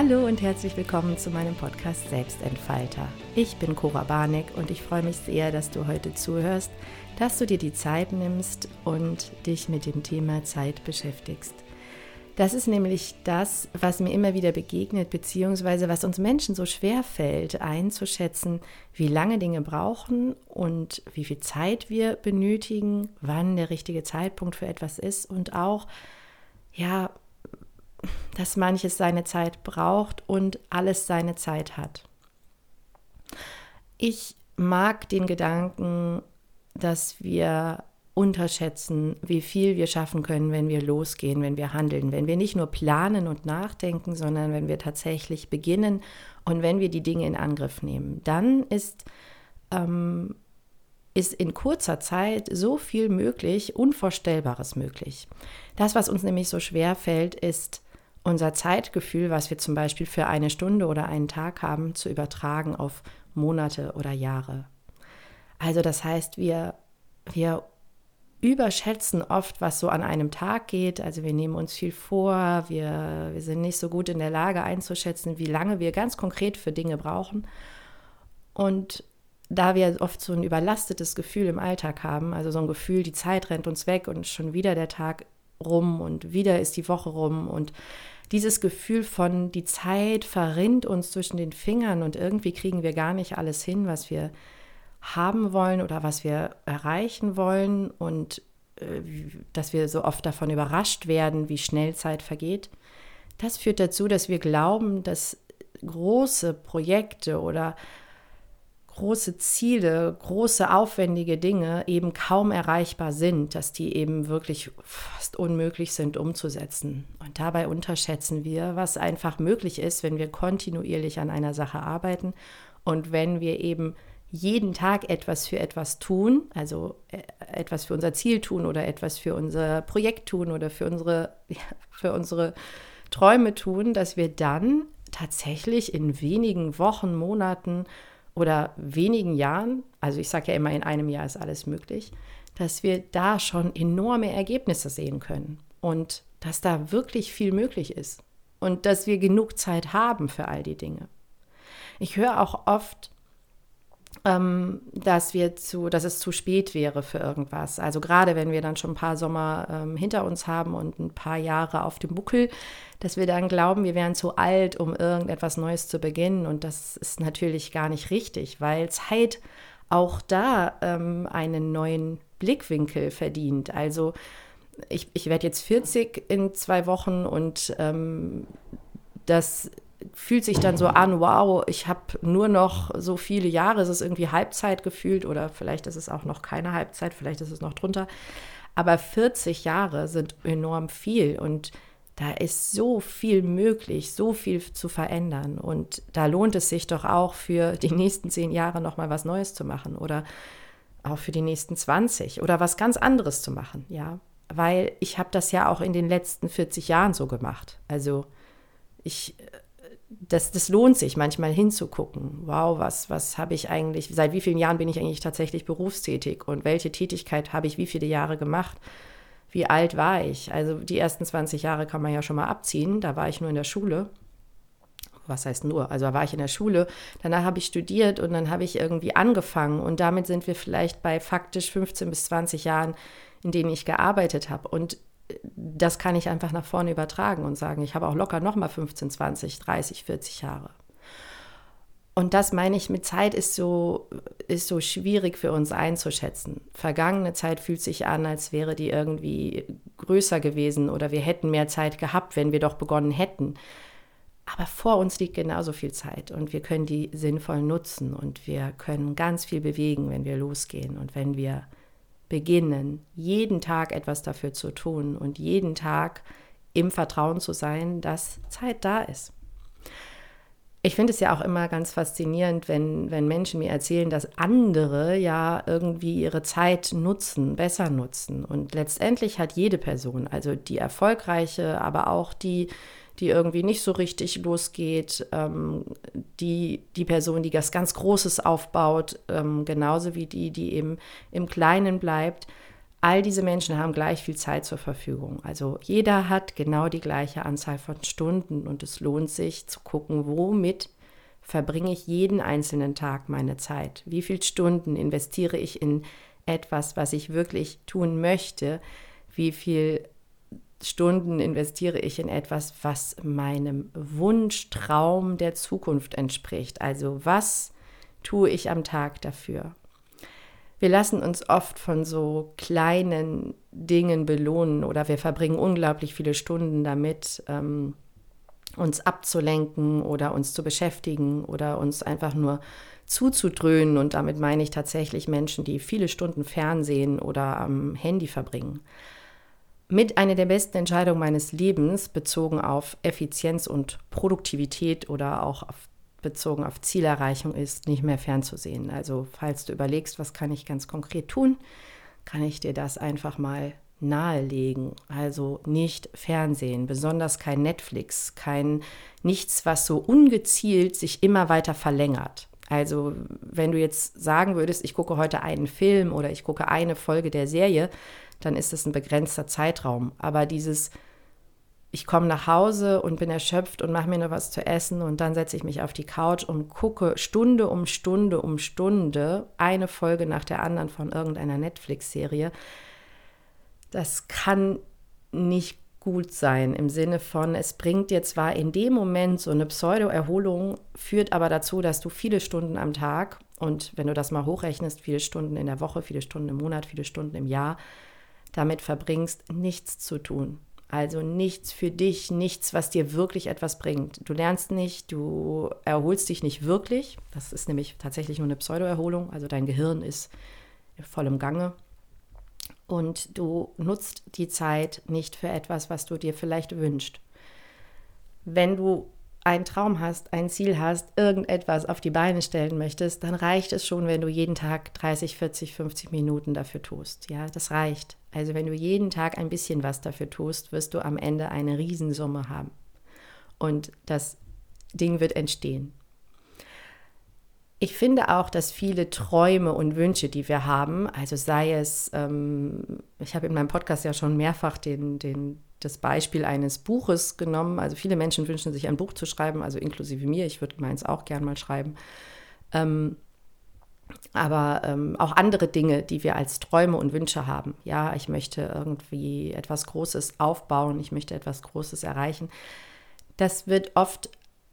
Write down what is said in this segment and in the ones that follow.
Hallo und herzlich willkommen zu meinem Podcast Selbstentfalter. Ich bin Cora Barneck und ich freue mich sehr, dass du heute zuhörst, dass du dir die Zeit nimmst und dich mit dem Thema Zeit beschäftigst. Das ist nämlich das, was mir immer wieder begegnet, beziehungsweise was uns Menschen so schwer fällt, einzuschätzen, wie lange Dinge brauchen und wie viel Zeit wir benötigen, wann der richtige Zeitpunkt für etwas ist und auch, ja, dass manches seine Zeit braucht und alles seine Zeit hat. Ich mag den Gedanken, dass wir unterschätzen, wie viel wir schaffen können, wenn wir losgehen, wenn wir handeln, wenn wir nicht nur planen und nachdenken, sondern wenn wir tatsächlich beginnen und wenn wir die Dinge in Angriff nehmen. Dann ist, ähm, ist in kurzer Zeit so viel möglich, Unvorstellbares möglich. Das, was uns nämlich so schwer fällt, ist unser Zeitgefühl, was wir zum Beispiel für eine Stunde oder einen Tag haben, zu übertragen auf Monate oder Jahre. Also das heißt, wir, wir überschätzen oft, was so an einem Tag geht. Also wir nehmen uns viel vor, wir, wir sind nicht so gut in der Lage einzuschätzen, wie lange wir ganz konkret für Dinge brauchen. Und da wir oft so ein überlastetes Gefühl im Alltag haben, also so ein Gefühl, die Zeit rennt uns weg und schon wieder der Tag rum und wieder ist die Woche rum und dieses Gefühl von die Zeit verrinnt uns zwischen den Fingern und irgendwie kriegen wir gar nicht alles hin, was wir haben wollen oder was wir erreichen wollen und äh, dass wir so oft davon überrascht werden, wie schnell Zeit vergeht. Das führt dazu, dass wir glauben, dass große Projekte oder große Ziele, große aufwendige Dinge eben kaum erreichbar sind, dass die eben wirklich fast unmöglich sind umzusetzen. Und dabei unterschätzen wir, was einfach möglich ist, wenn wir kontinuierlich an einer Sache arbeiten und wenn wir eben jeden Tag etwas für etwas tun, also äh, etwas für unser Ziel tun oder etwas für unser Projekt tun oder für unsere, für unsere Träume tun, dass wir dann tatsächlich in wenigen Wochen, Monaten oder wenigen Jahren, also ich sage ja immer, in einem Jahr ist alles möglich, dass wir da schon enorme Ergebnisse sehen können und dass da wirklich viel möglich ist und dass wir genug Zeit haben für all die Dinge. Ich höre auch oft, ähm, dass wir zu, dass es zu spät wäre für irgendwas. Also gerade wenn wir dann schon ein paar Sommer ähm, hinter uns haben und ein paar Jahre auf dem Buckel, dass wir dann glauben, wir wären zu alt, um irgendetwas Neues zu beginnen. Und das ist natürlich gar nicht richtig, weil Zeit auch da ähm, einen neuen Blickwinkel verdient. Also ich, ich werde jetzt 40 in zwei Wochen und ähm, das fühlt sich dann so an, wow, ich habe nur noch so viele Jahre, es ist irgendwie Halbzeit gefühlt oder vielleicht ist es auch noch keine Halbzeit, vielleicht ist es noch drunter. Aber 40 Jahre sind enorm viel und da ist so viel möglich, so viel zu verändern. Und da lohnt es sich doch auch für die nächsten zehn Jahre nochmal was Neues zu machen oder auch für die nächsten 20 oder was ganz anderes zu machen, ja. Weil ich habe das ja auch in den letzten 40 Jahren so gemacht. Also ich das, das lohnt sich manchmal hinzugucken. Wow, was, was habe ich eigentlich, seit wie vielen Jahren bin ich eigentlich tatsächlich berufstätig und welche Tätigkeit habe ich wie viele Jahre gemacht? Wie alt war ich? Also die ersten 20 Jahre kann man ja schon mal abziehen. Da war ich nur in der Schule. Was heißt nur? Also da war ich in der Schule, danach habe ich studiert und dann habe ich irgendwie angefangen und damit sind wir vielleicht bei faktisch 15 bis 20 Jahren, in denen ich gearbeitet habe. Und das kann ich einfach nach vorne übertragen und sagen, ich habe auch locker nochmal 15, 20, 30, 40 Jahre. Und das meine ich mit Zeit ist so, ist so schwierig für uns einzuschätzen. Vergangene Zeit fühlt sich an, als wäre die irgendwie größer gewesen oder wir hätten mehr Zeit gehabt, wenn wir doch begonnen hätten. Aber vor uns liegt genauso viel Zeit und wir können die sinnvoll nutzen und wir können ganz viel bewegen, wenn wir losgehen und wenn wir beginnen, jeden Tag etwas dafür zu tun und jeden Tag im Vertrauen zu sein, dass Zeit da ist. Ich finde es ja auch immer ganz faszinierend, wenn, wenn Menschen mir erzählen, dass andere ja irgendwie ihre Zeit nutzen, besser nutzen. Und letztendlich hat jede Person, also die erfolgreiche, aber auch die, die irgendwie nicht so richtig losgeht, ähm, die, die Person, die das ganz Großes aufbaut, ähm, genauso wie die, die eben im Kleinen bleibt. all diese Menschen haben gleich viel Zeit zur Verfügung. Also jeder hat genau die gleiche Anzahl von Stunden und es lohnt sich zu gucken, womit verbringe ich jeden einzelnen Tag meine Zeit? Wie viele Stunden investiere ich in etwas, was ich wirklich tun möchte? Wie viele Stunden investiere ich in etwas, was meinem Wunsch, Traum der Zukunft entspricht? Also was tue ich am Tag dafür? Wir lassen uns oft von so kleinen Dingen belohnen oder wir verbringen unglaublich viele Stunden damit, ähm, uns abzulenken oder uns zu beschäftigen oder uns einfach nur zuzudröhnen. Und damit meine ich tatsächlich Menschen, die viele Stunden Fernsehen oder am Handy verbringen. Mit einer der besten Entscheidungen meines Lebens bezogen auf Effizienz und Produktivität oder auch auf bezogen auf Zielerreichung ist, nicht mehr fernzusehen. Also falls du überlegst, was kann ich ganz konkret tun, kann ich dir das einfach mal nahelegen. Also nicht Fernsehen, besonders kein Netflix, kein nichts, was so ungezielt sich immer weiter verlängert. Also wenn du jetzt sagen würdest, ich gucke heute einen Film oder ich gucke eine Folge der Serie, dann ist das ein begrenzter Zeitraum. Aber dieses ich komme nach Hause und bin erschöpft und mache mir noch was zu essen und dann setze ich mich auf die Couch und gucke Stunde um Stunde um Stunde eine Folge nach der anderen von irgendeiner Netflix-Serie. Das kann nicht gut sein im Sinne von, es bringt dir zwar in dem Moment so eine Pseudo-Erholung, führt aber dazu, dass du viele Stunden am Tag und wenn du das mal hochrechnest, viele Stunden in der Woche, viele Stunden im Monat, viele Stunden im Jahr, damit verbringst, nichts zu tun also nichts für dich, nichts, was dir wirklich etwas bringt. Du lernst nicht, du erholst dich nicht wirklich. Das ist nämlich tatsächlich nur eine Pseudoerholung. Also dein Gehirn ist voll im Gange. Und du nutzt die Zeit nicht für etwas, was du dir vielleicht wünschst. Wenn du einen Traum hast, ein Ziel hast, irgendetwas auf die Beine stellen möchtest, dann reicht es schon, wenn du jeden Tag 30, 40, 50 Minuten dafür tust. Ja, das reicht. Also wenn du jeden Tag ein bisschen was dafür tust, wirst du am Ende eine Riesensumme haben. Und das Ding wird entstehen. Ich finde auch, dass viele Träume und Wünsche, die wir haben, also sei es, ähm, ich habe in meinem Podcast ja schon mehrfach den, den das Beispiel eines Buches genommen. Also viele Menschen wünschen sich ein Buch zu schreiben, also inklusive mir. Ich würde meins auch gern mal schreiben. Ähm, aber ähm, auch andere Dinge, die wir als Träume und Wünsche haben. Ja, ich möchte irgendwie etwas Großes aufbauen, ich möchte etwas Großes erreichen. Das wird oft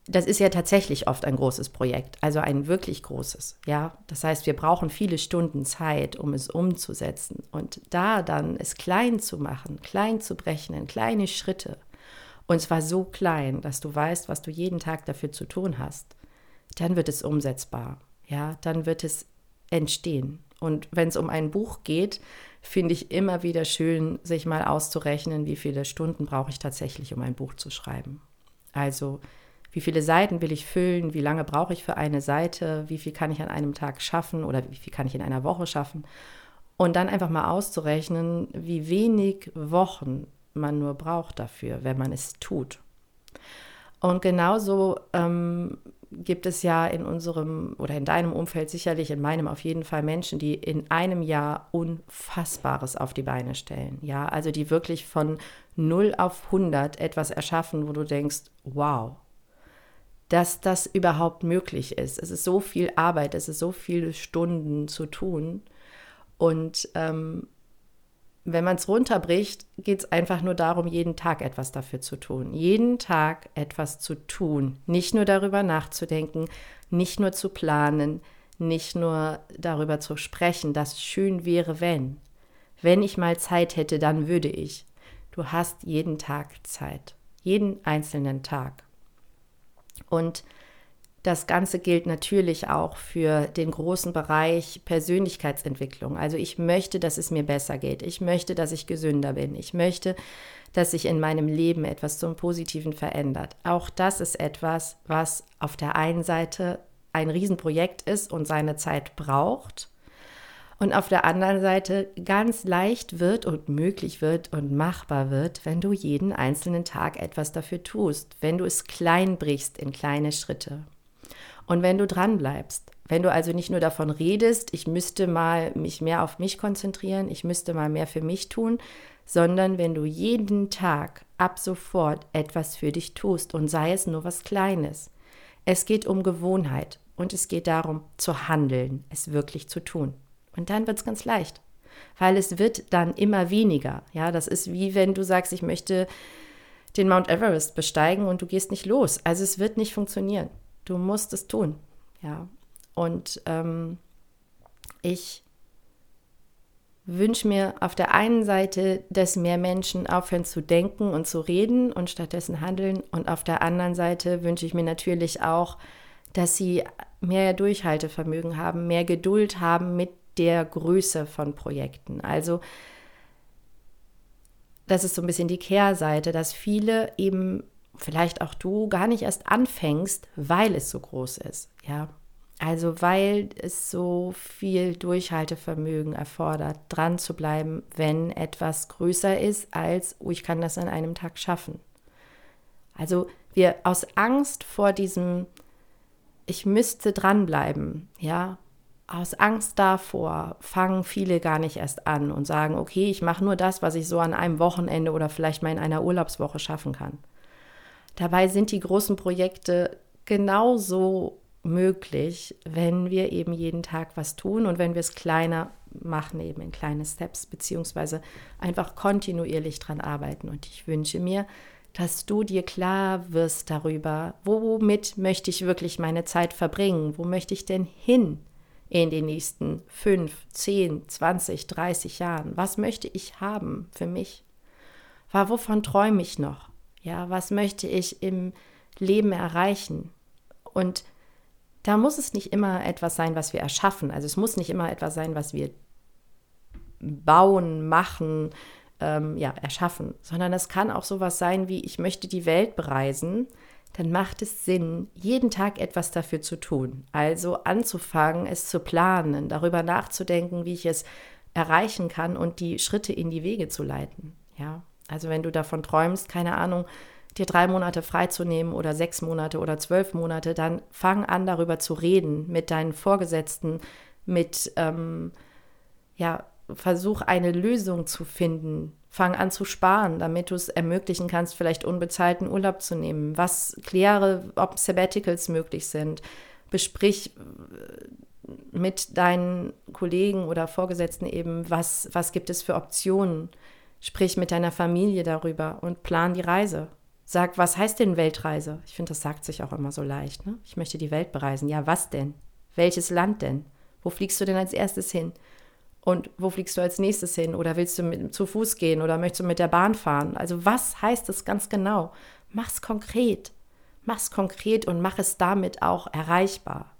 das ist ja tatsächlich oft ein großes Projekt, also ein wirklich großes. Ja, das heißt, wir brauchen viele Stunden Zeit, um es umzusetzen. Und da dann es klein zu machen, klein zu brechen in kleine Schritte, und zwar so klein, dass du weißt, was du jeden Tag dafür zu tun hast, dann wird es umsetzbar. Ja, dann wird es entstehen. Und wenn es um ein Buch geht, finde ich immer wieder schön, sich mal auszurechnen, wie viele Stunden brauche ich tatsächlich, um ein Buch zu schreiben. Also wie viele Seiten will ich füllen, wie lange brauche ich für eine Seite, wie viel kann ich an einem Tag schaffen oder wie viel kann ich in einer Woche schaffen. Und dann einfach mal auszurechnen, wie wenig Wochen man nur braucht dafür, wenn man es tut. Und genauso ähm, gibt es ja in unserem oder in deinem Umfeld sicherlich, in meinem auf jeden Fall Menschen, die in einem Jahr Unfassbares auf die Beine stellen. Ja, also die wirklich von 0 auf 100 etwas erschaffen, wo du denkst, wow, dass das überhaupt möglich ist. Es ist so viel Arbeit, es ist so viele Stunden zu tun. Und ähm, wenn man es runterbricht, geht es einfach nur darum, jeden Tag etwas dafür zu tun. Jeden Tag etwas zu tun. Nicht nur darüber nachzudenken, nicht nur zu planen, nicht nur darüber zu sprechen, dass schön wäre, wenn. Wenn ich mal Zeit hätte, dann würde ich. Du hast jeden Tag Zeit. Jeden einzelnen Tag. Und das Ganze gilt natürlich auch für den großen Bereich Persönlichkeitsentwicklung. Also ich möchte, dass es mir besser geht. Ich möchte, dass ich gesünder bin. Ich möchte, dass sich in meinem Leben etwas zum Positiven verändert. Auch das ist etwas, was auf der einen Seite ein Riesenprojekt ist und seine Zeit braucht und auf der anderen Seite ganz leicht wird und möglich wird und machbar wird, wenn du jeden einzelnen Tag etwas dafür tust, wenn du es klein brichst in kleine Schritte. Und wenn du dran bleibst, wenn du also nicht nur davon redest, ich müsste mal mich mehr auf mich konzentrieren, ich müsste mal mehr für mich tun, sondern wenn du jeden Tag ab sofort etwas für dich tust und sei es nur was Kleines. Es geht um Gewohnheit und es geht darum zu handeln, es wirklich zu tun. Und dann wird es ganz leicht, weil es wird dann immer weniger. Ja, das ist wie wenn du sagst, ich möchte den Mount Everest besteigen und du gehst nicht los. Also es wird nicht funktionieren. Du musst es tun. Ja, und ähm, ich wünsche mir auf der einen Seite, dass mehr Menschen aufhören zu denken und zu reden und stattdessen handeln. Und auf der anderen Seite wünsche ich mir natürlich auch, dass sie mehr Durchhaltevermögen haben, mehr Geduld haben mit der Größe von Projekten. Also das ist so ein bisschen die Kehrseite, dass viele eben, vielleicht auch du, gar nicht erst anfängst, weil es so groß ist. Ja, also weil es so viel Durchhaltevermögen erfordert, dran zu bleiben, wenn etwas größer ist als, oh, ich kann das an einem Tag schaffen. Also wir aus Angst vor diesem, ich müsste dranbleiben, ja, aus Angst davor fangen viele gar nicht erst an und sagen, okay, ich mache nur das, was ich so an einem Wochenende oder vielleicht mal in einer Urlaubswoche schaffen kann. Dabei sind die großen Projekte genauso möglich, wenn wir eben jeden Tag was tun und wenn wir es kleiner machen, eben in kleine Steps, beziehungsweise einfach kontinuierlich dran arbeiten. Und ich wünsche mir, dass du dir klar wirst darüber, womit möchte ich wirklich meine Zeit verbringen, wo möchte ich denn hin in den nächsten fünf, zehn, zwanzig, dreißig Jahren, was möchte ich haben für mich, wovon träume ich noch, ja, was möchte ich im Leben erreichen? Und da muss es nicht immer etwas sein, was wir erschaffen. Also es muss nicht immer etwas sein, was wir bauen, machen, ähm, ja, erschaffen, sondern es kann auch sowas sein wie, ich möchte die Welt bereisen, dann macht es Sinn, jeden Tag etwas dafür zu tun. Also anzufangen, es zu planen, darüber nachzudenken, wie ich es erreichen kann und die Schritte in die Wege zu leiten. Ja, also wenn du davon träumst, keine Ahnung, dir drei Monate freizunehmen oder sechs Monate oder zwölf Monate, dann fang an, darüber zu reden mit deinen Vorgesetzten, mit, ähm, ja, versuch eine Lösung zu finden. Fang an zu sparen, damit du es ermöglichen kannst, vielleicht unbezahlten Urlaub zu nehmen. Was kläre, ob Sabbaticals möglich sind. Besprich äh, mit deinen Kollegen oder Vorgesetzten eben, was, was gibt es für Optionen. Sprich mit deiner Familie darüber und plan die Reise. Sag, was heißt denn Weltreise? Ich finde, das sagt sich auch immer so leicht. Ne? Ich möchte die Welt bereisen. Ja, was denn? Welches Land denn? Wo fliegst du denn als erstes hin? Und wo fliegst du als nächstes hin? Oder willst du mit, zu Fuß gehen oder möchtest du mit der Bahn fahren? Also was heißt das ganz genau? Mach's konkret. Mach's konkret und mach es damit auch erreichbar.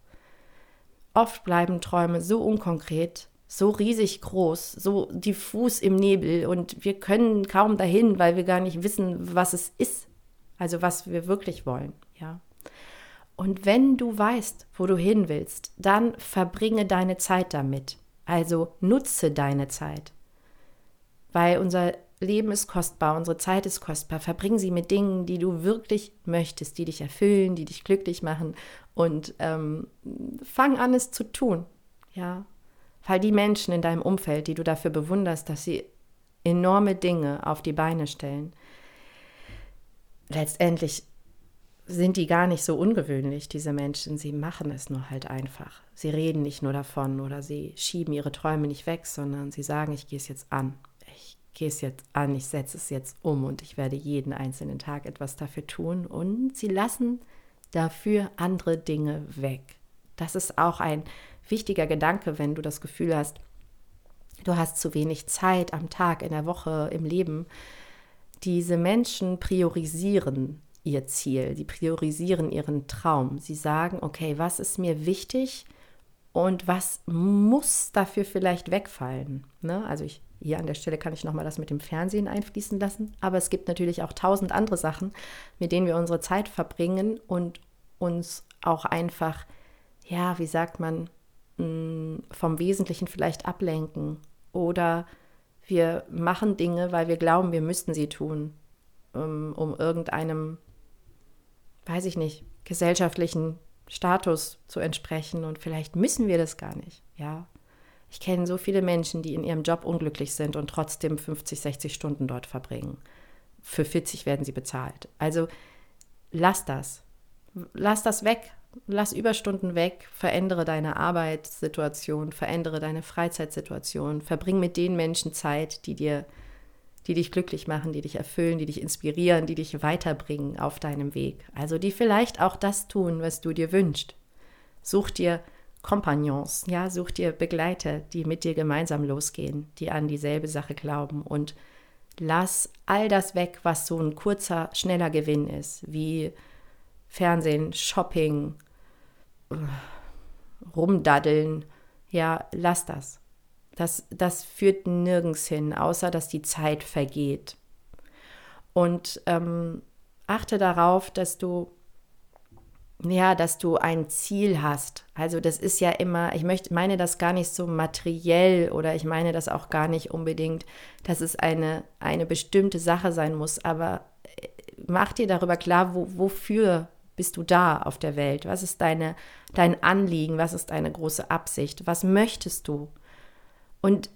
Oft bleiben Träume so unkonkret, so riesig groß, so diffus im Nebel und wir können kaum dahin, weil wir gar nicht wissen, was es ist. Also was wir wirklich wollen, ja. Und wenn du weißt, wo du hin willst, dann verbringe deine Zeit damit. Also nutze deine Zeit. Weil unser Leben ist kostbar, unsere Zeit ist kostbar. Verbring sie mit Dingen, die du wirklich möchtest, die dich erfüllen, die dich glücklich machen. Und ähm, fang an, es zu tun. Ja. Weil die Menschen in deinem Umfeld, die du dafür bewunderst, dass sie enorme Dinge auf die Beine stellen, letztendlich sind die gar nicht so ungewöhnlich, diese Menschen. Sie machen es nur halt einfach. Sie reden nicht nur davon oder sie schieben ihre Träume nicht weg, sondern sie sagen, ich gehe es jetzt an. Ich gehe es jetzt an, ich setze es jetzt um und ich werde jeden einzelnen Tag etwas dafür tun. Und sie lassen dafür andere Dinge weg. Das ist auch ein wichtiger Gedanke, wenn du das Gefühl hast, du hast zu wenig Zeit am Tag, in der Woche, im Leben diese Menschen priorisieren ihr Ziel, sie priorisieren ihren Traum. Sie sagen, okay, was ist mir wichtig und was muss dafür vielleicht wegfallen? Ne? Also ich, hier an der Stelle kann ich nochmal das mit dem Fernsehen einfließen lassen, aber es gibt natürlich auch tausend andere Sachen, mit denen wir unsere Zeit verbringen und uns auch einfach, ja, wie sagt man, mm, vom Wesentlichen vielleicht ablenken oder wir machen Dinge, weil wir glauben, wir müssten sie tun, um, um irgendeinem, weiß ich nicht, gesellschaftlichen Status zu entsprechen und vielleicht müssen wir das gar nicht, ja. Ich kenne so viele Menschen, die in ihrem Job unglücklich sind und trotzdem 50, 60 Stunden dort verbringen. Für 40 werden sie bezahlt. Also lass das. Lass das weg. Lass Überstunden weg. Verändere deine Arbeitssituation, verändere deine Freizeitsituation. Verbring mit den Menschen Zeit, die dir die dich glücklich machen, die dich erfüllen, die dich inspirieren, die dich weiterbringen auf deinem Weg. Also die vielleicht auch das tun, was du dir wünschst. Such dir Kompagnons, ja, such dir Begleiter, die mit dir gemeinsam losgehen, die an dieselbe Sache glauben und lass all das weg, was so ein kurzer, schneller Gewinn ist, wie Fernsehen, Shopping, rumdaddeln. Ja, lass das. Das, das führt nirgends hin, außer dass die Zeit vergeht. Und ähm, achte darauf, dass du ja, dass du ein Ziel hast. Also das ist ja immer, ich möchte, meine das gar nicht so materiell oder ich meine das auch gar nicht unbedingt, dass es eine, eine bestimmte Sache sein muss, aber äh, mach dir darüber klar, wo, wofür bist du da auf der Welt? Was ist deine, dein Anliegen? Was ist deine große Absicht? Was möchtest du? Und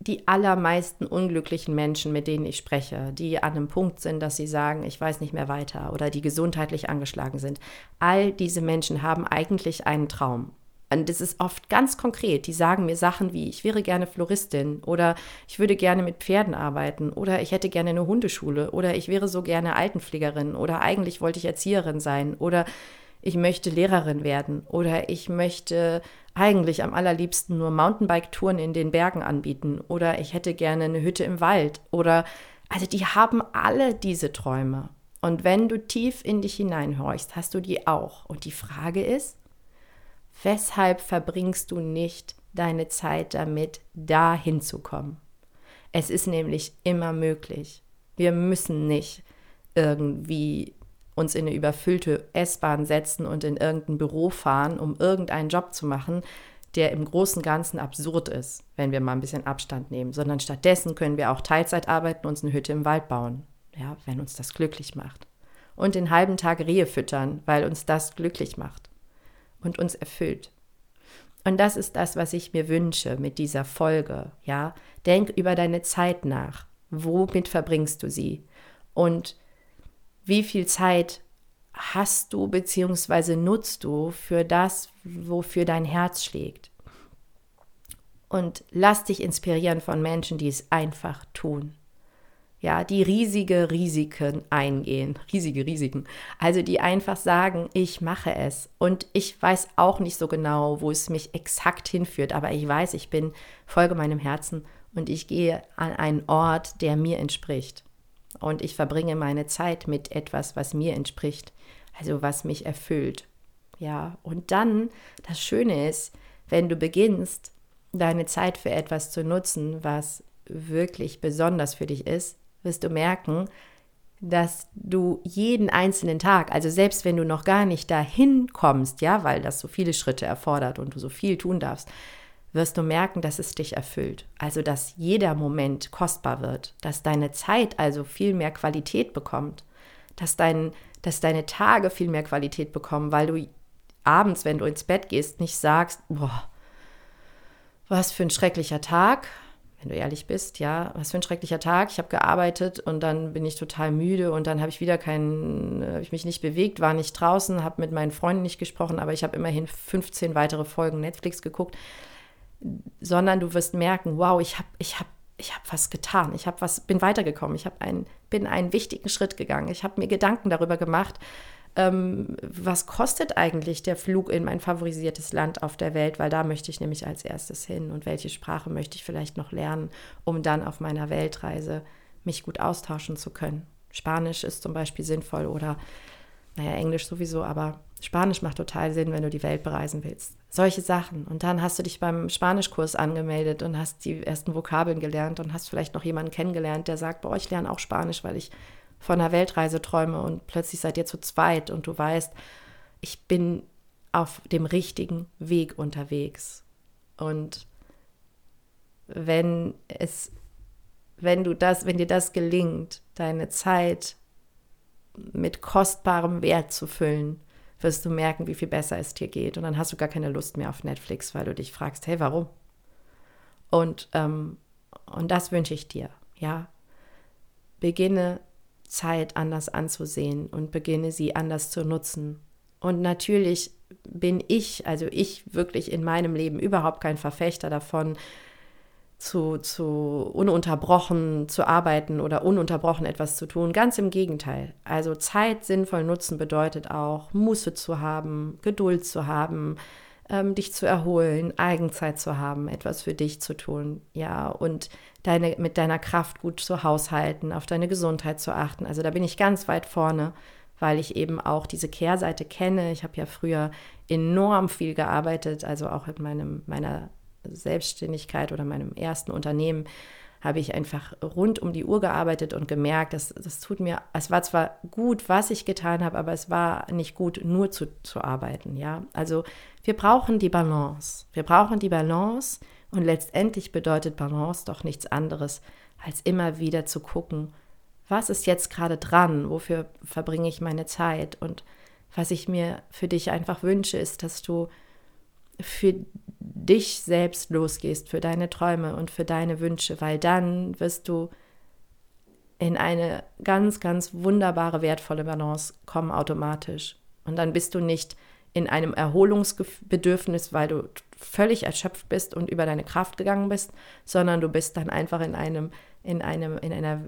die allermeisten unglücklichen Menschen, mit denen ich spreche, die an einem Punkt sind, dass sie sagen, ich weiß nicht mehr weiter oder die gesundheitlich angeschlagen sind, all diese Menschen haben eigentlich einen Traum. Und das ist oft ganz konkret. Die sagen mir Sachen wie, ich wäre gerne Floristin oder ich würde gerne mit Pferden arbeiten oder ich hätte gerne eine Hundeschule oder ich wäre so gerne Altenpflegerin oder eigentlich wollte ich Erzieherin sein oder ich möchte Lehrerin werden oder ich möchte eigentlich am allerliebsten nur Mountainbike-Touren in den Bergen anbieten oder ich hätte gerne eine Hütte im Wald oder also die haben alle diese Träume. Und wenn du tief in dich hineinhorchst, hast du die auch. Und die Frage ist, weshalb verbringst du nicht deine Zeit damit, da hinzukommen? Es ist nämlich immer möglich. Wir müssen nicht irgendwie uns in eine überfüllte S-Bahn setzen und in irgendein Büro fahren, um irgendeinen Job zu machen, der im Großen und Ganzen absurd ist, wenn wir mal ein bisschen Abstand nehmen, sondern stattdessen können wir auch Teilzeit arbeiten, uns eine Hütte im Wald bauen, ja, wenn uns das glücklich macht. Und den halben Tag Rehe füttern, weil uns das glücklich macht und uns erfüllt. Und das ist das, was ich mir wünsche mit dieser Folge, ja. Denk über deine Zeit nach. Womit verbringst du sie? Und wie viel Zeit hast du bzw. nutzt du für das, wofür dein Herz schlägt. Und lass dich inspirieren von Menschen, die es einfach tun. Ja, die riesige Risiken eingehen, riesige Risiken. Also die einfach sagen, ich mache es. Und ich weiß auch nicht so genau, wo es mich exakt hinführt, aber ich weiß, ich bin, folge meinem Herzen und ich gehe an einen Ort, der mir entspricht und ich verbringe meine Zeit mit etwas, was mir entspricht, also was mich erfüllt. Ja, und dann das Schöne ist, wenn du beginnst, deine Zeit für etwas zu nutzen, was wirklich besonders für dich ist, wirst du merken, dass du jeden einzelnen Tag, also selbst wenn du noch gar nicht dahin kommst, ja, weil das so viele Schritte erfordert und du so viel tun darfst, wirst du merken, dass es dich erfüllt. Also, dass jeder Moment kostbar wird, dass deine Zeit also viel mehr Qualität bekommt, dass, dein, dass deine Tage viel mehr Qualität bekommen, weil du abends, wenn du ins Bett gehst, nicht sagst, boah, was für ein schrecklicher Tag, wenn du ehrlich bist, ja, was für ein schrecklicher Tag. Ich habe gearbeitet und dann bin ich total müde und dann habe ich wieder keinen, habe ich mich nicht bewegt, war nicht draußen, habe mit meinen Freunden nicht gesprochen, aber ich habe immerhin 15 weitere Folgen Netflix geguckt sondern du wirst merken, wow, ich habe ich hab, ich hab was getan, ich habe was, bin weitergekommen, ich ein, bin einen wichtigen Schritt gegangen, ich habe mir Gedanken darüber gemacht, ähm, was kostet eigentlich der Flug in mein favorisiertes Land auf der Welt, weil da möchte ich nämlich als erstes hin. Und welche Sprache möchte ich vielleicht noch lernen, um dann auf meiner Weltreise mich gut austauschen zu können. Spanisch ist zum Beispiel sinnvoll oder, naja, Englisch sowieso, aber Spanisch macht total Sinn, wenn du die Welt bereisen willst. Solche Sachen. Und dann hast du dich beim Spanischkurs angemeldet und hast die ersten Vokabeln gelernt und hast vielleicht noch jemanden kennengelernt, der sagt, boah, ich lerne auch Spanisch, weil ich von einer Weltreise träume und plötzlich seid ihr zu zweit und du weißt, ich bin auf dem richtigen Weg unterwegs. Und wenn es, wenn du das, wenn dir das gelingt, deine Zeit mit kostbarem Wert zu füllen, wirst du merken, wie viel besser es dir geht. Und dann hast du gar keine Lust mehr auf Netflix, weil du dich fragst, hey, warum? Und, ähm, und das wünsche ich dir, ja. Beginne Zeit anders anzusehen und beginne sie anders zu nutzen. Und natürlich bin ich, also ich wirklich in meinem Leben überhaupt kein Verfechter davon, zu, zu ununterbrochen zu arbeiten oder ununterbrochen etwas zu tun. Ganz im Gegenteil. Also Zeit sinnvoll nutzen bedeutet auch, Muße zu haben, Geduld zu haben, ähm, dich zu erholen, Eigenzeit zu haben, etwas für dich zu tun, ja, und deine, mit deiner Kraft gut zu haushalten, auf deine Gesundheit zu achten. Also da bin ich ganz weit vorne, weil ich eben auch diese Kehrseite kenne. Ich habe ja früher enorm viel gearbeitet, also auch in meinem, meiner Selbstständigkeit oder meinem ersten Unternehmen habe ich einfach rund um die Uhr gearbeitet und gemerkt, dass das tut mir, es war zwar gut, was ich getan habe, aber es war nicht gut, nur zu, zu arbeiten, ja. Also wir brauchen die Balance. Wir brauchen die Balance und letztendlich bedeutet Balance doch nichts anderes, als immer wieder zu gucken, was ist jetzt gerade dran, wofür verbringe ich meine Zeit und was ich mir für dich einfach wünsche, ist, dass du für dich selbst losgehst, für deine Träume und für deine Wünsche, weil dann wirst du in eine ganz, ganz wunderbare, wertvolle Balance kommen automatisch. Und dann bist du nicht in einem Erholungsbedürfnis, weil du völlig erschöpft bist und über deine Kraft gegangen bist, sondern du bist dann einfach in einem, in einem, in einer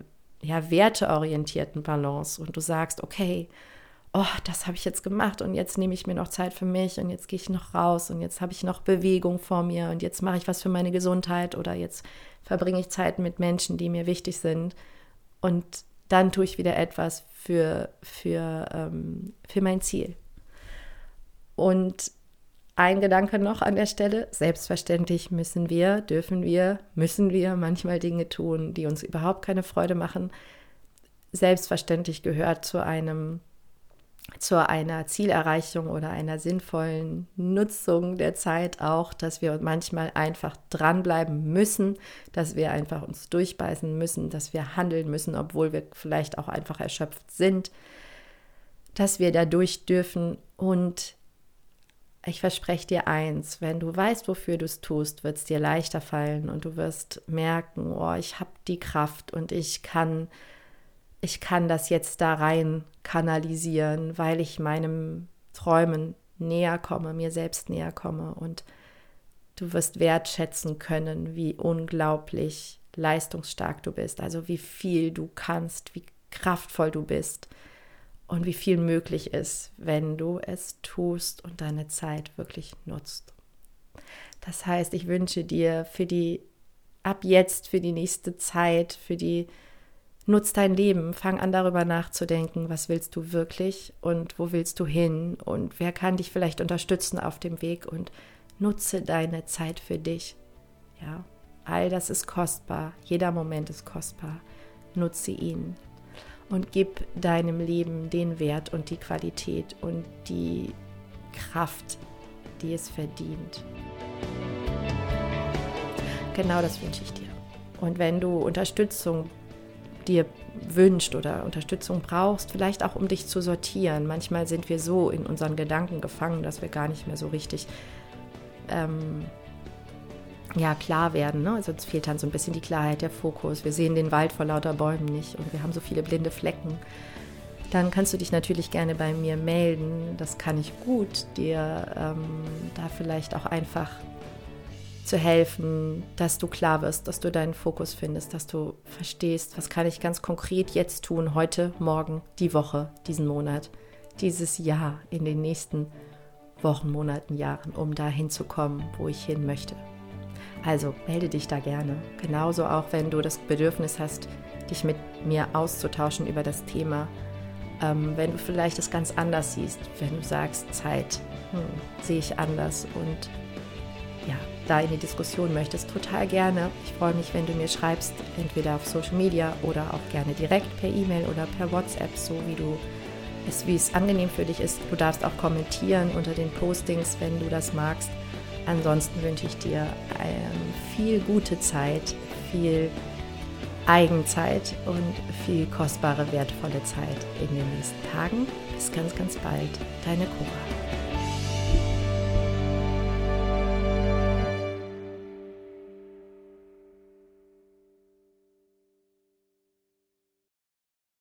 ja, werteorientierten Balance und du sagst, okay, oh, das habe ich jetzt gemacht und jetzt nehme ich mir noch Zeit für mich und jetzt gehe ich noch raus und jetzt habe ich noch Bewegung vor mir und jetzt mache ich was für meine Gesundheit oder jetzt verbringe ich Zeit mit Menschen, die mir wichtig sind und dann tue ich wieder etwas für, für, ähm, für mein Ziel. Und ein Gedanke noch an der Stelle. Selbstverständlich müssen wir, dürfen wir, müssen wir manchmal Dinge tun, die uns überhaupt keine Freude machen. Selbstverständlich gehört zu einem zu einer Zielerreichung oder einer sinnvollen Nutzung der Zeit auch, dass wir manchmal einfach dranbleiben müssen, dass wir einfach uns durchbeißen müssen, dass wir handeln müssen, obwohl wir vielleicht auch einfach erschöpft sind, dass wir dadurch dürfen. Und ich verspreche dir eins, wenn du weißt, wofür du es tust, wird es dir leichter fallen und du wirst merken, oh, ich habe die Kraft und ich kann ich kann das jetzt da rein kanalisieren, weil ich meinem Träumen näher komme, mir selbst näher komme und du wirst wertschätzen können, wie unglaublich leistungsstark du bist, also wie viel du kannst, wie kraftvoll du bist und wie viel möglich ist, wenn du es tust und deine Zeit wirklich nutzt. Das heißt, ich wünsche dir für die ab jetzt, für die nächste Zeit, für die Nutz dein Leben, fang an darüber nachzudenken, was willst du wirklich und wo willst du hin und wer kann dich vielleicht unterstützen auf dem Weg und nutze deine Zeit für dich. Ja, all das ist kostbar, jeder Moment ist kostbar. Nutze ihn und gib deinem Leben den Wert und die Qualität und die Kraft, die es verdient. Genau das wünsche ich dir. Und wenn du Unterstützung dir wünscht oder Unterstützung brauchst, vielleicht auch um dich zu sortieren. Manchmal sind wir so in unseren Gedanken gefangen, dass wir gar nicht mehr so richtig ähm, ja, klar werden. Ne? Also uns fehlt dann so ein bisschen die Klarheit, der Fokus. Wir sehen den Wald vor lauter Bäumen nicht und wir haben so viele blinde Flecken. Dann kannst du dich natürlich gerne bei mir melden. Das kann ich gut, dir ähm, da vielleicht auch einfach zu helfen, dass du klar wirst, dass du deinen Fokus findest, dass du verstehst, was kann ich ganz konkret jetzt tun, heute, morgen, die Woche, diesen Monat, dieses Jahr, in den nächsten Wochen, Monaten, Jahren, um dahin zu kommen, wo ich hin möchte. Also melde dich da gerne. Genauso auch, wenn du das Bedürfnis hast, dich mit mir auszutauschen über das Thema. Ähm, wenn du vielleicht das ganz anders siehst, wenn du sagst, Zeit hm, sehe ich anders und ja, da in die Diskussion möchtest, total gerne. Ich freue mich, wenn du mir schreibst, entweder auf Social Media oder auch gerne direkt per E-Mail oder per WhatsApp, so wie du es, wie es angenehm für dich ist. Du darfst auch kommentieren unter den Postings, wenn du das magst. Ansonsten wünsche ich dir ähm, viel gute Zeit, viel Eigenzeit und viel kostbare, wertvolle Zeit in den nächsten Tagen. Bis ganz, ganz bald. Deine Cora.